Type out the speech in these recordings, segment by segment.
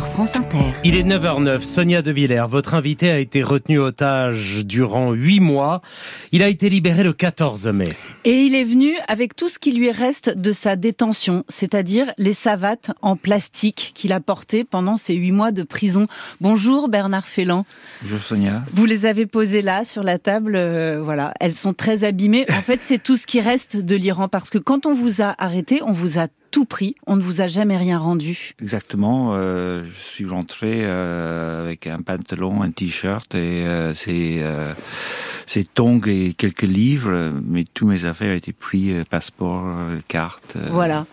France Inter. Il est 9h09. Sonia De Villers, votre invité a été retenu otage durant 8 mois. Il a été libéré le 14 mai. Et il est venu avec tout ce qui lui reste de sa détention, c'est-à-dire les savates en plastique qu'il a portées pendant ces 8 mois de prison. Bonjour Bernard Félan. Bonjour Sonia. Vous les avez posées là sur la table, euh, voilà. Elles sont très abîmées. En fait, c'est tout ce qui reste de l'Iran parce que quand on vous a arrêté, on vous a tout prix. On ne vous a jamais rien rendu. Exactement. Euh, je suis rentré euh, avec un pantalon, un t-shirt et euh, c'est c'est tongs et quelques livres, mais tous mes affaires étaient pris, passeport, carte. voilà.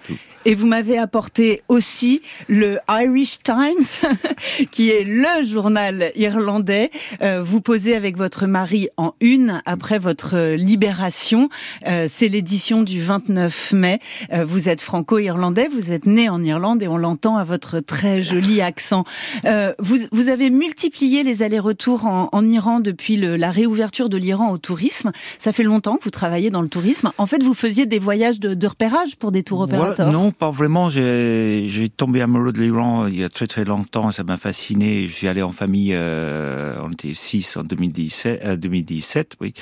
Et vous m'avez apporté aussi le Irish Times, qui est le journal irlandais. Euh, vous posez avec votre mari en une après votre libération. Euh, c'est l'édition du 29 mai. Euh, vous êtes franco-irlandais, vous êtes né en Irlande et on l'entend à votre très joli accent. Vous, vous, avez multiplié les allers-retours en, en, Iran depuis le, la réouverture de l'Iran au tourisme. Ça fait longtemps que vous travaillez dans le tourisme. En fait, vous faisiez des voyages de, de repérage pour des tours opérateurs. non, pas vraiment. J'ai tombé amoureux de l'Iran il y a très très longtemps. Ça m'a fasciné. Suis allé en famille. Euh, on était six en 2017, 2017 euh, oui.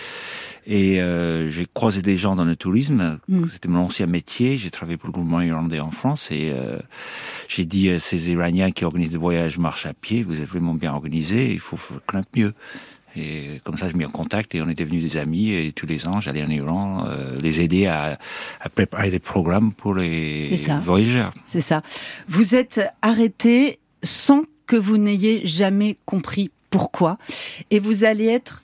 Et euh, j'ai croisé des gens dans le tourisme. Mm. C'était mon ancien métier. J'ai travaillé pour le gouvernement irlandais en France et euh, j'ai dit à ces Iraniens qui organisent des voyages marche à pied, vous êtes vraiment bien organisés. Il faut faire mieux. Et comme ça, je me mis en contact et on est devenus des amis. Et tous les ans, j'allais en Iran euh, les aider à, à, préparer des programmes pour les voyageurs. C'est ça. Vous êtes arrêté sans que vous n'ayez jamais compris pourquoi. Et vous allez être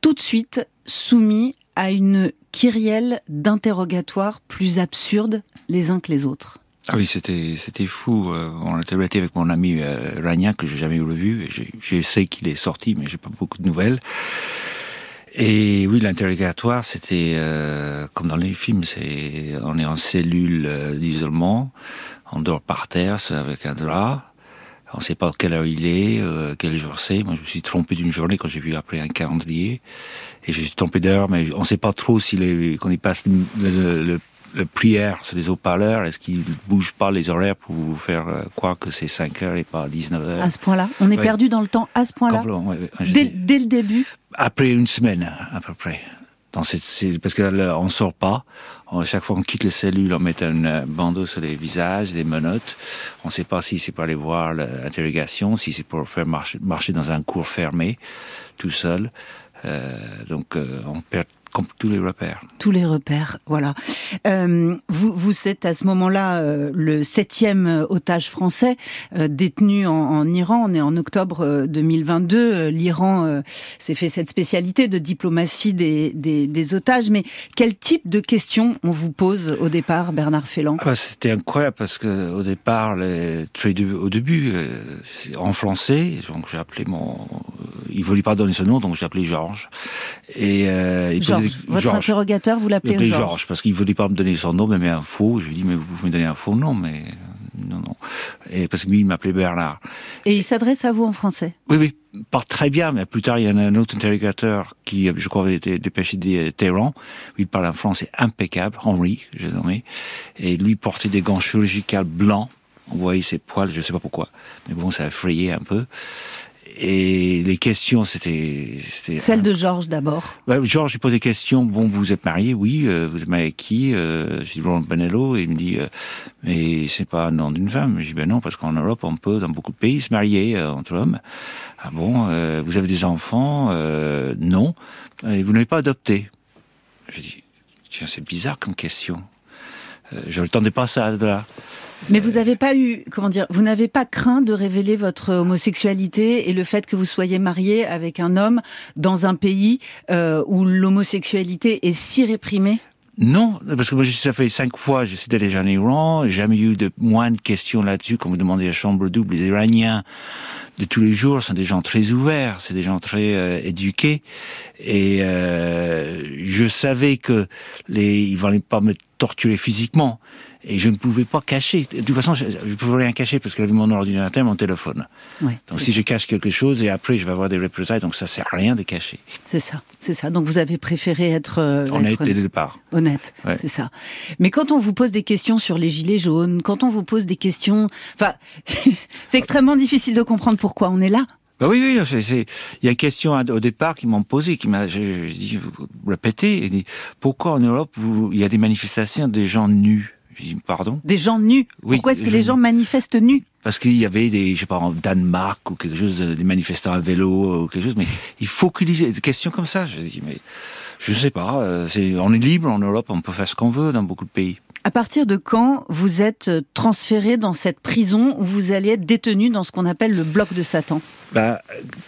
tout de suite soumis à une kyrielle d'interrogatoires plus absurdes les uns que les autres. Ah oui, c'était c'était fou. Euh, on était été avec mon ami euh, Rania que j'ai jamais vu. Je sais qu'il est sorti, mais j'ai pas beaucoup de nouvelles. Et oui, l'interrogatoire, c'était euh, comme dans les films. C'est on est en cellule euh, d'isolement, on dort par terre avec un drap. On ne sait pas quelle heure il est, quel jour c'est. Moi, je me suis trompé d'une journée quand j'ai vu après un calendrier. Et je suis trompé d'heure, mais on ne sait pas trop si les, quand il passe le, le le prière sur les haut-parleurs, est-ce qu'ils bougent pas les horaires pour vous faire euh, croire que c'est 5 heures et pas 19 heures À ce point-là On est perdu dans le temps à ce point-là dès, dès, le début Après une semaine, à peu près. Dans cette, parce qu'on ne sort pas. À chaque fois qu'on quitte les cellules, on met un euh, bandeau sur les visages, des menottes. On ne sait pas si c'est pour aller voir l'interrogation, si c'est pour faire marcher, marcher dans un cours fermé, tout seul. Euh, donc euh, on perd tous les repères. Tous les repères, voilà. Euh, vous, vous êtes à ce moment-là euh, le septième otage français euh, détenu en, en, Iran. On est en octobre 2022. Euh, L'Iran s'est fait cette spécialité de diplomatie des, des, des, otages. Mais quel type de questions on vous pose au départ, Bernard Félan ah bah, C'était incroyable parce que au départ, les, au début, en français, donc j'ai appelé mon il voulait pas donner ce nom, donc j'ai appelé Georges. Et euh, Georges. Votre interrogateur, vous l'appelez Georges Georges parce qu'il voulait pas me donner son nom, mais, mais un faux. Je lui ai dit, mais vous pouvez me donner un faux nom, mais non, non. Et parce que lui, il m'appelait Bernard. Et il s'adresse à vous en français Oui, oui, pas très bien, mais plus tard, il y en a un autre interrogateur qui, je crois, avait été dépêché de Téhéran. Il parle un français impeccable, Henri, j'ai nommé. Et lui portait des gants chirurgicaux blancs. On voyait ses poils, je sais pas pourquoi. Mais bon, ça a effrayé un peu. Et les questions, c'était... Celle de Georges d'abord. Ouais, Georges, il pose des questions. Bon, vous êtes marié, oui. Euh, vous êtes marié avec qui euh, Je dis Ron Benello. Et il me dit, euh, mais c'est pas un nom d'une femme. Je dis, ben non, parce qu'en Europe, on peut, dans beaucoup de pays, se marier euh, entre hommes. Ah bon euh, Vous avez des enfants Non. Et vous n'avez pas adopté Je dis, tiens, c'est bizarre comme question. je ne tendais pas ça là. Mais vous n'avez pas eu, comment dire, vous n'avez pas craint de révéler votre homosexualité et le fait que vous soyez marié avec un homme dans un pays euh, où l'homosexualité est si réprimée? Non, parce que moi, ça fait cinq fois, je suis déjà en Iran, jamais eu de moins de questions là-dessus. Quand vous demandez à chambre double, les Iraniens de tous les jours sont des gens très ouverts, c'est des gens très euh, éduqués, et euh, je savais que les, ils valaient pas me torturer physiquement, et je ne pouvais pas cacher. De toute façon, je ne pouvais rien cacher parce qu'elle avait mon ordinateur, mon téléphone. Ouais, Donc si je cache quelque chose et après je vais avoir des représailles, donc ça sert à rien de cacher. c'est ça, c'est ça. Donc vous avez préféré être, euh, On a être été dès le départ. honnête, Ouais. c'est ça. Mais quand on vous pose des questions sur les gilets jaunes, quand on vous pose des questions, enfin, c'est extrêmement difficile de comprendre pourquoi on est là. Bah oui, oui, c'est, c'est- il y a une question au départ qui m'ont posé, qui m'a, je, je dis, vous répétez, et dit, pourquoi en Europe vous, il y a des manifestations des gens nus? Je dis, pardon Des gens nus. Oui, pourquoi est-ce que je- les gens manifestent nus Parce qu'il y avait des, je sais pas, en Danemark ou quelque chose, de- des manifestants à vélo ou quelque chose, mais il faut qu'il y ait des questions comme ça. Je dis, mais je sais pas, euh, on est libre en Europe, on peut faire ce qu'on veut dans beaucoup de pays. À partir de quand vous êtes euh, transféré dans cette prison où vous allez être détenu dans ce qu'on appelle le bloc de Satan Bah,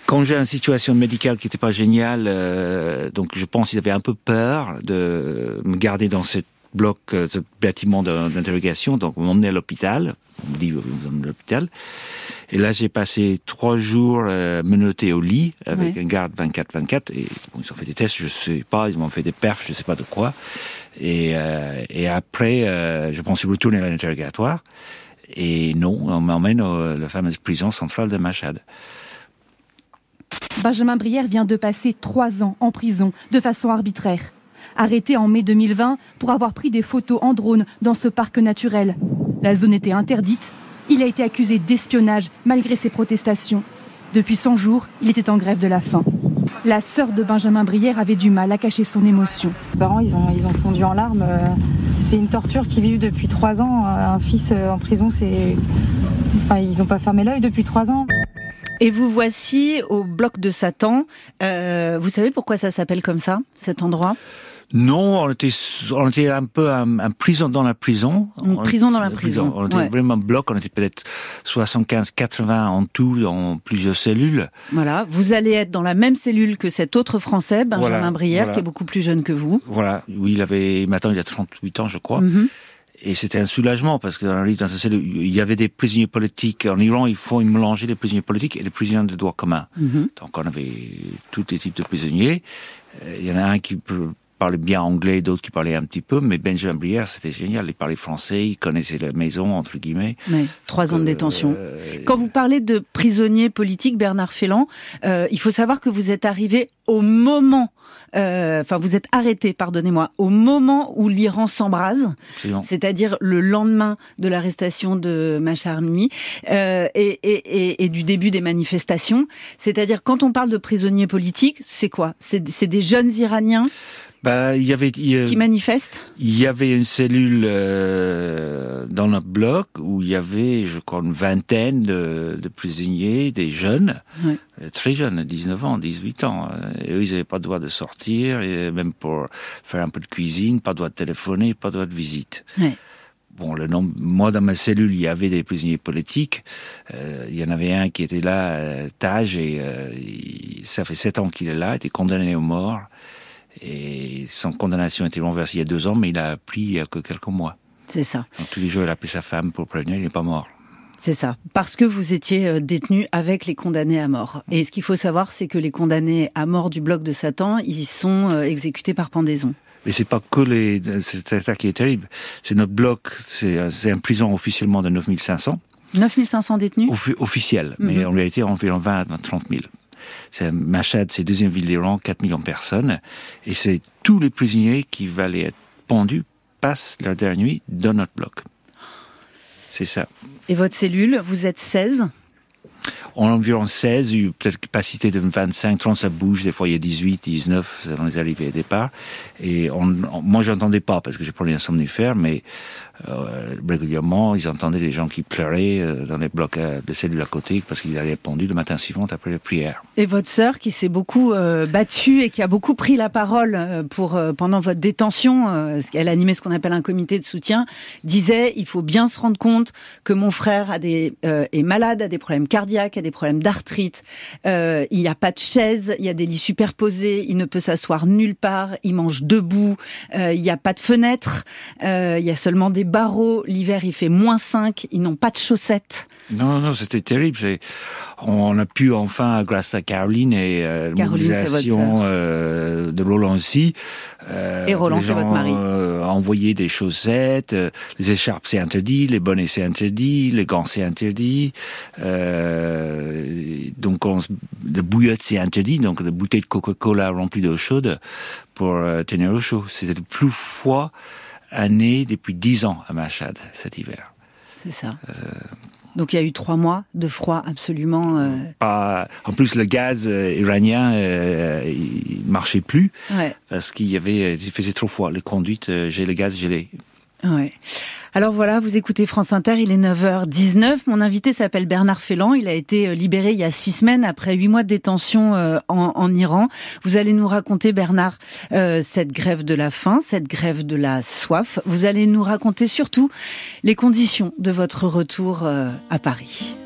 quand j'ai une situation médicale qui n'était pas géniale, euh, donc je pense qu'ils avaient un peu peur de me garder dans ce bloc, euh, ce bâtiment d'interrogation, donc on m'emmenait à l'hôpital, on me dit vous emmenez à l'hôpital, et là j'ai passé trois jours euh, menotté au lit avec un garde 24-24, et bon, ils ont fait des tests, je sais pas, ils m'ont fait des perfs, je sais pas de quoi, et, euh, et après euh, je pensais retourner à l'interrogatoire, et non, on m'emmène à la fameuse prison centrale de Machad. Benjamin Brière vient de passer trois ans en prison de façon arbitraire. Arrêté en mai 2020 pour avoir pris des photos en drone dans ce parc naturel. La zone était interdite. Il a été accusé d'espionnage malgré ses protestations. Depuis 100 jours, il était en grève de la faim. La sœur de Benjamin Brière avait du mal à cacher son émotion. Les parents, ils ont, ils ont fondu en larmes. Euh, C'est une torture qu'ils vivent depuis trois ans. Euh, Un fils euh, en prison, c'est. Enfin, ils n'ont pas fermé l'œil depuis trois ans. Et vous voici au bloc de Satan. Euh, vous savez pourquoi ça s'appelle comme ça, cet endroit? Non, on était, on était un peu un, un prison dans la prison. Une On- prison dans la prison, On était ouais. vraiment bloc, on était peut-être 75, 80 en tout, dans plusieurs cellules. Voilà, vous allez être dans la même cellule que cet autre Français, Benjamin Voilà, Brière, voilà. qui est beaucoup plus jeune que vous. Voilà, oui, il avait, maintenant il a 38 ans, je crois. Mhm. Et c'était un soulagement parce que dans, la- cellule, il y avait des prisonniers politiques. En Iran, il faut mélanger les prisonniers politiques et les prisonniers de droit commun. Mhm. Donc on avait tous les types de prisonniers. Euh, Il y en a un qui parlait bien anglais, d'autres qui parlaient un petit peu, mais Benjamin Brière, c'était génial. Il parlait français, il connaissait la maison, entre guillemets. Mais trois ans de Euh, détention. euh, Quand vous parlez de prisonniers politiques, Bernard Félan, euh, il faut savoir que vous êtes arrivé au moment, euh, enfin vous êtes arrêté, pardonnez-moi, au moment où l'Iran s'embrase, c'est-à-dire le lendemain de l'arrestation de Machar euh, et, et, et, et du début des manifestations. C'est-à-dire quand on parle de prisonniers politiques, c'est quoi? C'est des jeunes Iraniens? Bah, il y avait, il qui manifestent il y avait une cellule euh, dans notre bloc où il y avait, je crois, une vingtaine de, de prisonniers, des jeunes, euh, très jeunes, 19 ans, 18 ans. Euh, Et eux, ils n'avaient pas le droit de sortir, et même pour faire un peu de cuisine, pas le droit de téléphoner, pas le droit de visite. Bon, le nombre, moi dans ma cellule, il y avait des prisonniers politiques. Euh, il y en avait un qui était là, euh, Taj, et euh, il- ça fait sept ans qu'il est là, il était condamné à mort. Et son condamnation a été renversée il y a deux ans, mais il a pris il y a que quelques mois. C'est ça. Donc tous les jours, il a appelé sa femme pour prévenir, il n'est pas mort. C'est ça, parce que vous étiez euh, détenu avec les condamnés à mort. Et ce qu'il faut savoir, c'est que les condamnés à mort du bloc de Satan, ils sont euh, exécutés par pendaison. Mais c'est pas que les, c'est ça qui est terrible. C'est notre bloc, c'est une prison officiellement de 9500, 9500 détenus offi- officiel, mais Mhm. en réalité environ 20 à 30 000. Machad, c'est deuxième ville d'Iran, 4 millions de personnes, et c'est tous les prisonniers qui valaient être pendus passent leur dernière nuit dans notre bloc. C'est ça. Et votre cellule, vous êtes 16 En environ 16, il y a eu peut-être capacité de 25, 30, ça bouge, des fois il y a 18, 19, selon les arrivées et départs. Et on, on- moi j'entendais pas parce que j'ai pris un somnifère, mais euh, régulièrement ils entendaient des gens qui pleuraient euh, dans les blocs à- de cellules à côté parce qu'ils avaient répondu le matin suivant après la prière. Et votre sœur, qui s'est beaucoup euh, battue et qui a beaucoup pris la parole euh, pour euh, pendant votre détention, euh, elle animait ce qu'on appelle un comité de soutien, disait il faut bien se rendre compte que mon frère a des euh, est malade, a des problèmes cardiaques, a des problèmes d'arthrite, euh, il n'y a pas de chaise, il y a des lits superposés, il ne peut s'asseoir nulle part, il mange debout, euh, il n'y a pas de fenêtre, euh, il y a seulement des barreaux, l'hiver il fait moins 5, ils n'ont pas de chaussettes. Non, non, c'était terrible. On a pu enfin, grâce à Caroline et euh, mobilisation euh, de Roland aussi, euh, et Roland, c'est votre mari, euh, envoyer des chaussettes, euh, les écharpes c'est interdit, les bonnets c'est interdit, les gants c'est interdit, donc on, le bouillotte c'est interdit, donc la bouteille de Coca-Cola remplie d'eau chaude pour tenir au chaud. C'était le plus froid année depuis dix ans à Machad cet hiver. C'est ça. Donc il y a eu trois mois de froid absolument. Euh... en plus, le gaz euh, iranien euh, il marchait plus parce qu'il y avait, il faisait trop froid. Les conduites, euh, j'ai le gaz gelé. Ouais. Alors voilà, vous écoutez France Inter, il est 9h19. Mon invité s'appelle Bernard Félan. Il a été euh, libéré il y a six semaines après huit mois de détention euh, en, Iran. Vous allez nous raconter, Bernard, euh, cette grève de la faim, cette grève de la soif. Vous allez nous raconter surtout les conditions de votre retour à Paris.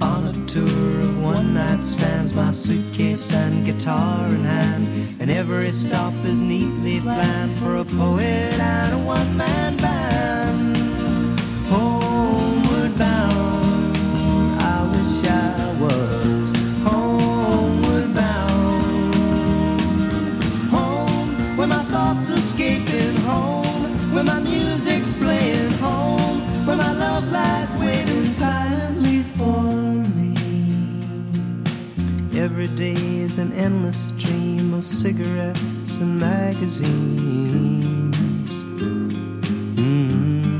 On a tour of one night stands, my suitcase and guitar in hand, and every stop is neatly planned for a poet and a one man band. Every day is an endless stream of cigarettes and magazines. Mm.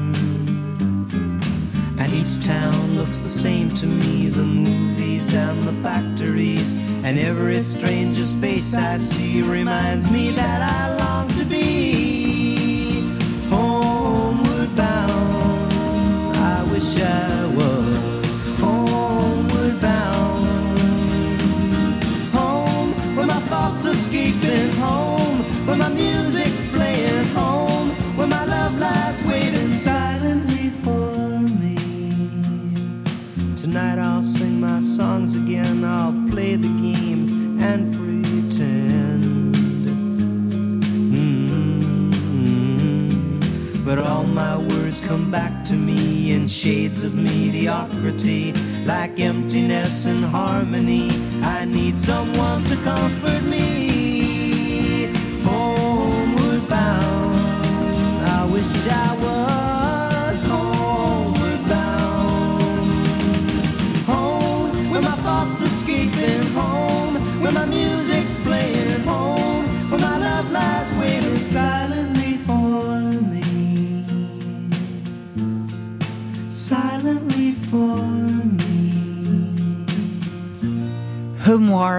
And each town looks the same to me the movies and the factories. And every stranger's face I see reminds me that I long to be homeward bound I wish I back to me in shades of mediocrity, like emptiness and harmony. I need someone to comfort me.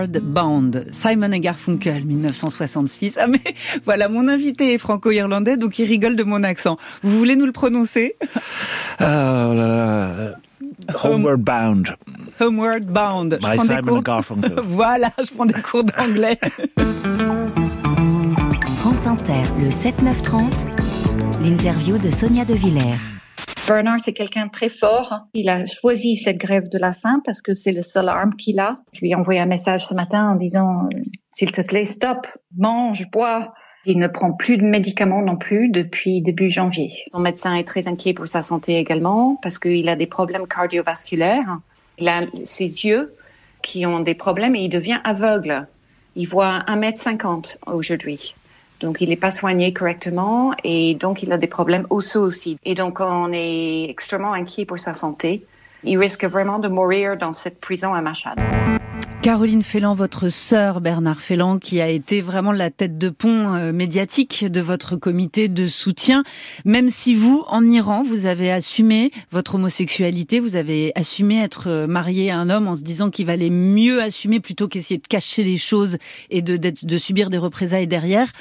Homeward Bound, Simon et Garfunkel, 1966. Ah mais voilà, mon invité est franco-irlandais, donc il rigole de mon accent. Vous voulez nous le prononcer? Euh, Homeward Bound. Homeward Bound. By Simon Garfunkel. voilà, je prends des cours d'anglais. France Inter, le 7-9-30, l'interview de Sonia De Villers. Bernard, c'est quelqu'un de très fort. Il a choisi cette grève de la faim parce que c'est le seul arme qu'il a. Je lui ai envoyé un message ce matin en disant, s'il te plaît, stop, mange, bois. Il ne prend plus de médicaments non plus depuis début janvier. Son médecin est très inquiet pour sa santé également parce qu'il a des problèmes cardiovasculaires. Il a ses yeux qui ont des problèmes et il devient aveugle. Il voit 1m50 aujourd'hui. Donc, il n'est pas soigné correctement et donc il a des problèmes osseux aussi. Et donc, on est extrêmement inquiet pour sa santé. Il risque vraiment de mourir dans cette prison à Machad. Caroline Félan, votre sœur Bernard Félan, qui a été vraiment la tête de pont euh, médiatique de votre comité de soutien, même si vous, en Iran, vous avez assumé votre homosexualité, vous avez assumé être euh, marié à un homme en se disant qu'il valait mieux assumer plutôt qu'essayer de cacher les choses et de, subir des représailles derrière.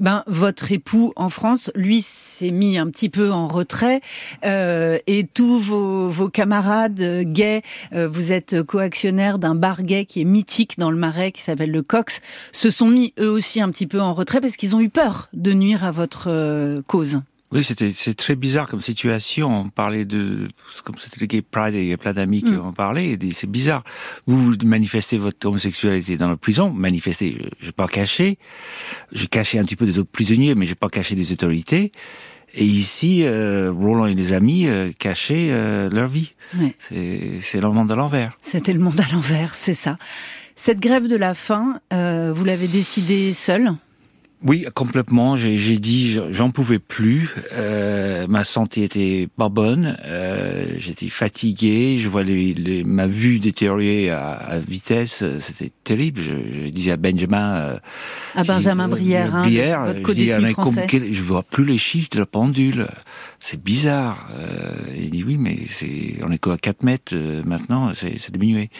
Ben, votre époux en France, lui, s'est mis un petit peu en retrait euh, et tous vos, vos camarades gays, vous êtes coactionnaire d'un bar gay qui est mythique dans le Marais qui s'appelle le Cox, se sont mis eux aussi un petit peu en retrait parce qu'ils ont eu peur de nuire à votre euh, cause. Oui, c'était c'est très bizarre comme situation. On parlait de comme c'était le Gay Pride, il y a plein d'amis qui mm. en parlaient. Et c'est bizarre. Vous manifestez votre homosexualité dans la prison, manifestez. Je, n'ai pas caché. J'ai caché un petit peu des autres prisonniers, mais j'ai pas caché des autorités. Et ici, euh, Roland et les amis euh, cachaient euh, leur vie. C'est le monde à l'envers. C'était le monde à l'envers, c'est ça. Cette grève de la faim, vous l'avez décidée seule? Oui, complètement. J'ai dit, j'en pouvais plus. Euh, ma santé était pas bonne. Euh, J'étais fatigué. Je vois les, ma vue détériorer à, à vitesse. C'était terrible. Je, je, disais à Benjamin, euh, à Benjamin Brière, hein, votre je, dis, français. je vois plus les chiffres de la pendule c'est bizarre. Euh, il dit oui, mais c'est on est qu'à 4 mètres euh, maintenant, c'est diminué.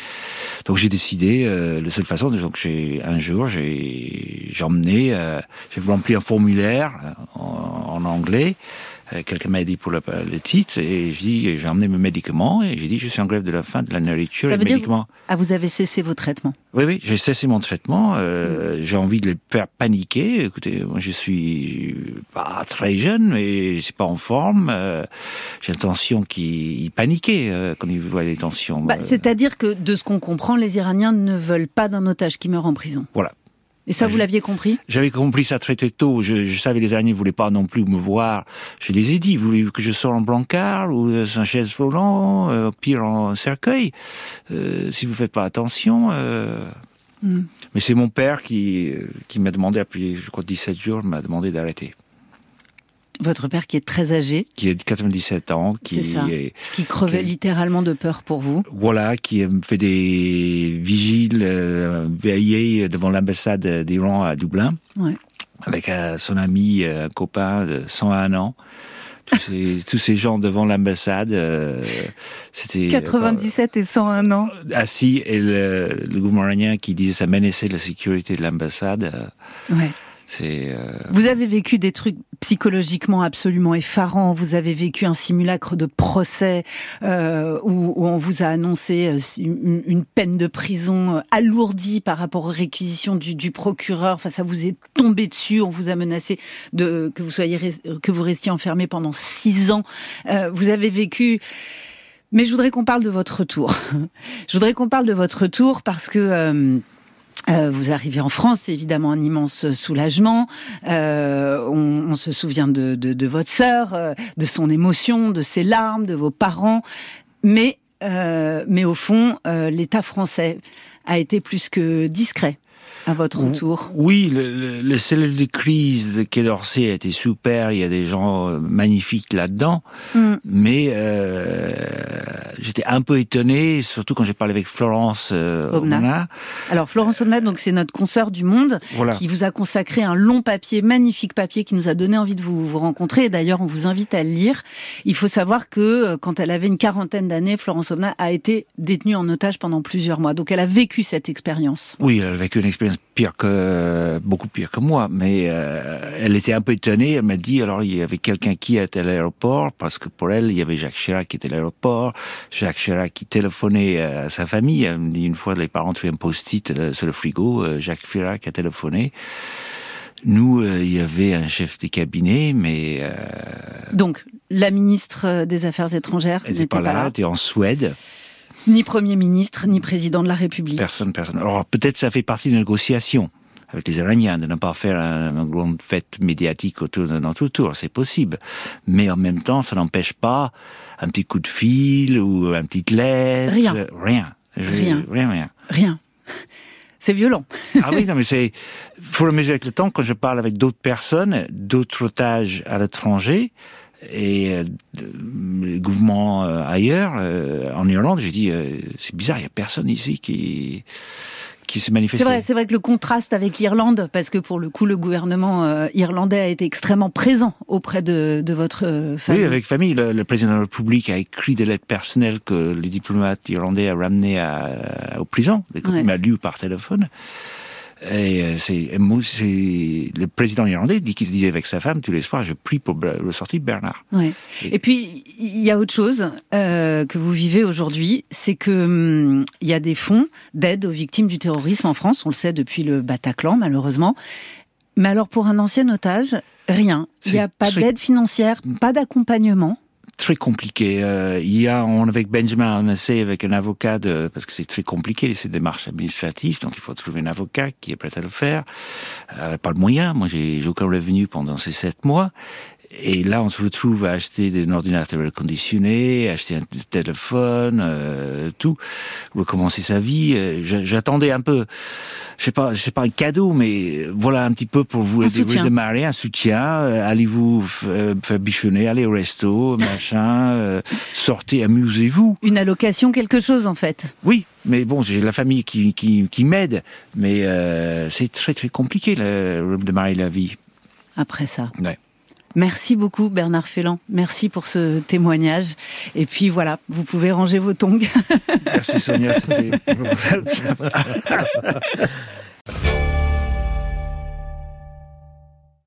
Donc j'ai décidé, euh, la seule façon, donc j'ai un jour j'ai j'ai emmené, euh, j'ai rempli un formulaire en, en anglais euh, quelqu'un m'a dit pour le, le, titre, et j'ai j'ai emmené mes médicaments, et j'ai dit, je suis en grève de la faim, de la nourriture Ça et veut médicaments. Dire, ah, vous avez cessé vos traitements? Oui, oui, j'ai cessé mon traitement, euh, mm. j'ai envie de les faire paniquer. Écoutez, moi je suis pas très jeune, mais je suis pas en forme, euh, j'ai l'intention qu'ils paniquaient euh, quand ils voient les tensions. Bah, C'est-à-dire que, de ce qu'on comprend, les Iraniens ne veulent pas d'un otage qui meurt en prison. Voilà. Et ça, vous l'aviez compris? J'avais compris ça très très tôt. Je, je savais les Iraniens ne voulaient pas non plus me voir. Je les ai dit, vous voulez que je sorte en blancard ou euh, un chaise volant, euh, pire en cercueil? Euh, Si vous faites pas attention... Euh... Hmm. Mais c'est mon père qui, euh, qui m'a demandé, après je crois 17 jours, m'a demandé d'arrêter. Votre père qui est très âgé. Qui est de 97 ans. Qui, est, qui crevait littéralement de peur pour vous. Voilà, qui fait des vigiles euh, veillés devant l'ambassade d'Iran à Dublin. Ouais. Avec euh, son ami, euh, un copain de 101 ans. Tous ces, tous ces gens devant l'ambassade, euh, c'était 97 et 101 ans. Assis et le, le gouvernement qui disait ça menaçait la sécurité de l'ambassade. Ouais. Euh, vous avez vécu des trucs psychologiquement absolument effarants. Vous avez vécu un simulacre de procès euh, où, on vous a annoncé euh, une, peine de prison alourdie par rapport aux réquisitions du, procureur. Enfin, ça vous est tombé dessus. On vous a menacé de que vous soyez que vous restiez enfermé pendant six ans. vous avez vécu mais je voudrais qu'on parle de votre retour. je voudrais qu'on parle de votre retour parce que vous arrivez en France, c'est évidemment un immense soulagement. Euh, on, se souvient de, votre sœur, euh, de son émotion, de ses larmes, de vos parents. Mais, euh, mais au fond, l'État français a été plus que discret à votre retour Oui, le, le, cellule de crise de Quai d'Orsay a été super, il y a des gens euh, magnifiques là-dedans, mm. mais euh, j'étais un peu étonné, surtout quand j'ai parlé avec Florence euh, Alors Florence Omna, donc c'est notre consoeur du Monde, qui vous a consacré un long papier, magnifique papier, qui nous a donné envie de vous, vous rencontrer, et d'ailleurs on vous invite à le lire. Il faut savoir que euh, quand elle avait une quarantaine d'années, Florence Omna a été détenue en otage pendant plusieurs mois, donc elle a vécu cette expérience. Oui, elle a vécu une expérience pire que beaucoup pire que moi, mais euh, elle était un peu étonnée. Elle m'a dit alors il y avait quelqu'un qui était à l'aéroport parce que pour elle il y avait Jacques Chirac qui était à l'aéroport, Jacques Chirac qui téléphonait à sa famille. Elle me dit une fois les parents trouvaient un post-it euh, sur le frigo, euh, Jacques Chirac a téléphoné. Nous, il y avait un chef de cabinet, mais donc la ministre des Affaires étrangères n'était pas là, elle était en Suède. Ni Premier ministre, ni président de la République. Personne, personne. Alors peut-être ça fait partie des négociations avec les Iraniens, de ne pas faire une grande fête médiatique autour de notre tour, c'est possible. Mais en même temps, ça n'empêche pas un petit coup de fil ou un petit lettre. Rien. Rien. rien. Rien, rien. Rien. C'est violent. ah oui, non, mais c'est, faut le mesurer avec le temps. Quand je parle avec d'autres personnes, d'autres otages à l'étranger, et euh, les gouvernements euh, ailleurs, euh, en Irlande, j'ai dit c'est bizarre, il y a personne ici qui qui s'est manifesté. C'est vrai, c'est vrai que le contraste avec l'Irlande, parce que pour le coup, le gouvernement euh, irlandais a été extrêmement présent auprès de, de votre euh, famille. Oui, avec famille. Le, le, président de la République a écrit des lettres personnelles que les diplomates irlandais a ramenées à, aux prisons, des ouais. m'a lu par téléphone. Et euh, c'est, c'est le président irlandais dit qu'il se disait avec sa femme tous les soirs, je prie pour le sortie de Bernard. Ouais. Et, et, puis il y a autre chose euh, que vous vivez aujourd'hui, c'est que hum, il y a des fonds d'aide aux victimes du terrorisme en France. On le sait depuis le Bataclan, malheureusement. Mais alors pour un ancien otage, rien. Il n'y a pas d'aide financière, pas d'accompagnement très compliqué. Euh, il y a, on, avec Benjamin, on essaie avec un avocat de, parce que c'est très compliqué ces démarches administratives, donc il faut trouver un avocat qui est prêt à le faire. Elle n'a pas le moyen. Moi, j'ai aucun revenu pendant ces sept mois. Et là, on se retrouve à acheter un ordinateur reconditionné, acheter un téléphone, euh, tout, recommencer sa vie. Euh, J'attendais un peu, je sais pas, je sais pas un cadeau, mais voilà un petit peu pour vous aider redémarrer, un soutien. Euh, allez-vous euh, faire bichonner, allez au resto, machin, euh, sortez, amusez-vous. Une allocation, quelque chose en fait. Oui, mais bon, j'ai la famille qui, qui, qui m'aide, mais euh, c'est très très compliqué de démarrer la vie. Après ça. Ouais. Merci beaucoup Bernard Félan. Merci pour ce témoignage. Et puis voilà, vous pouvez ranger vos tongs. Merci Sonia, c'était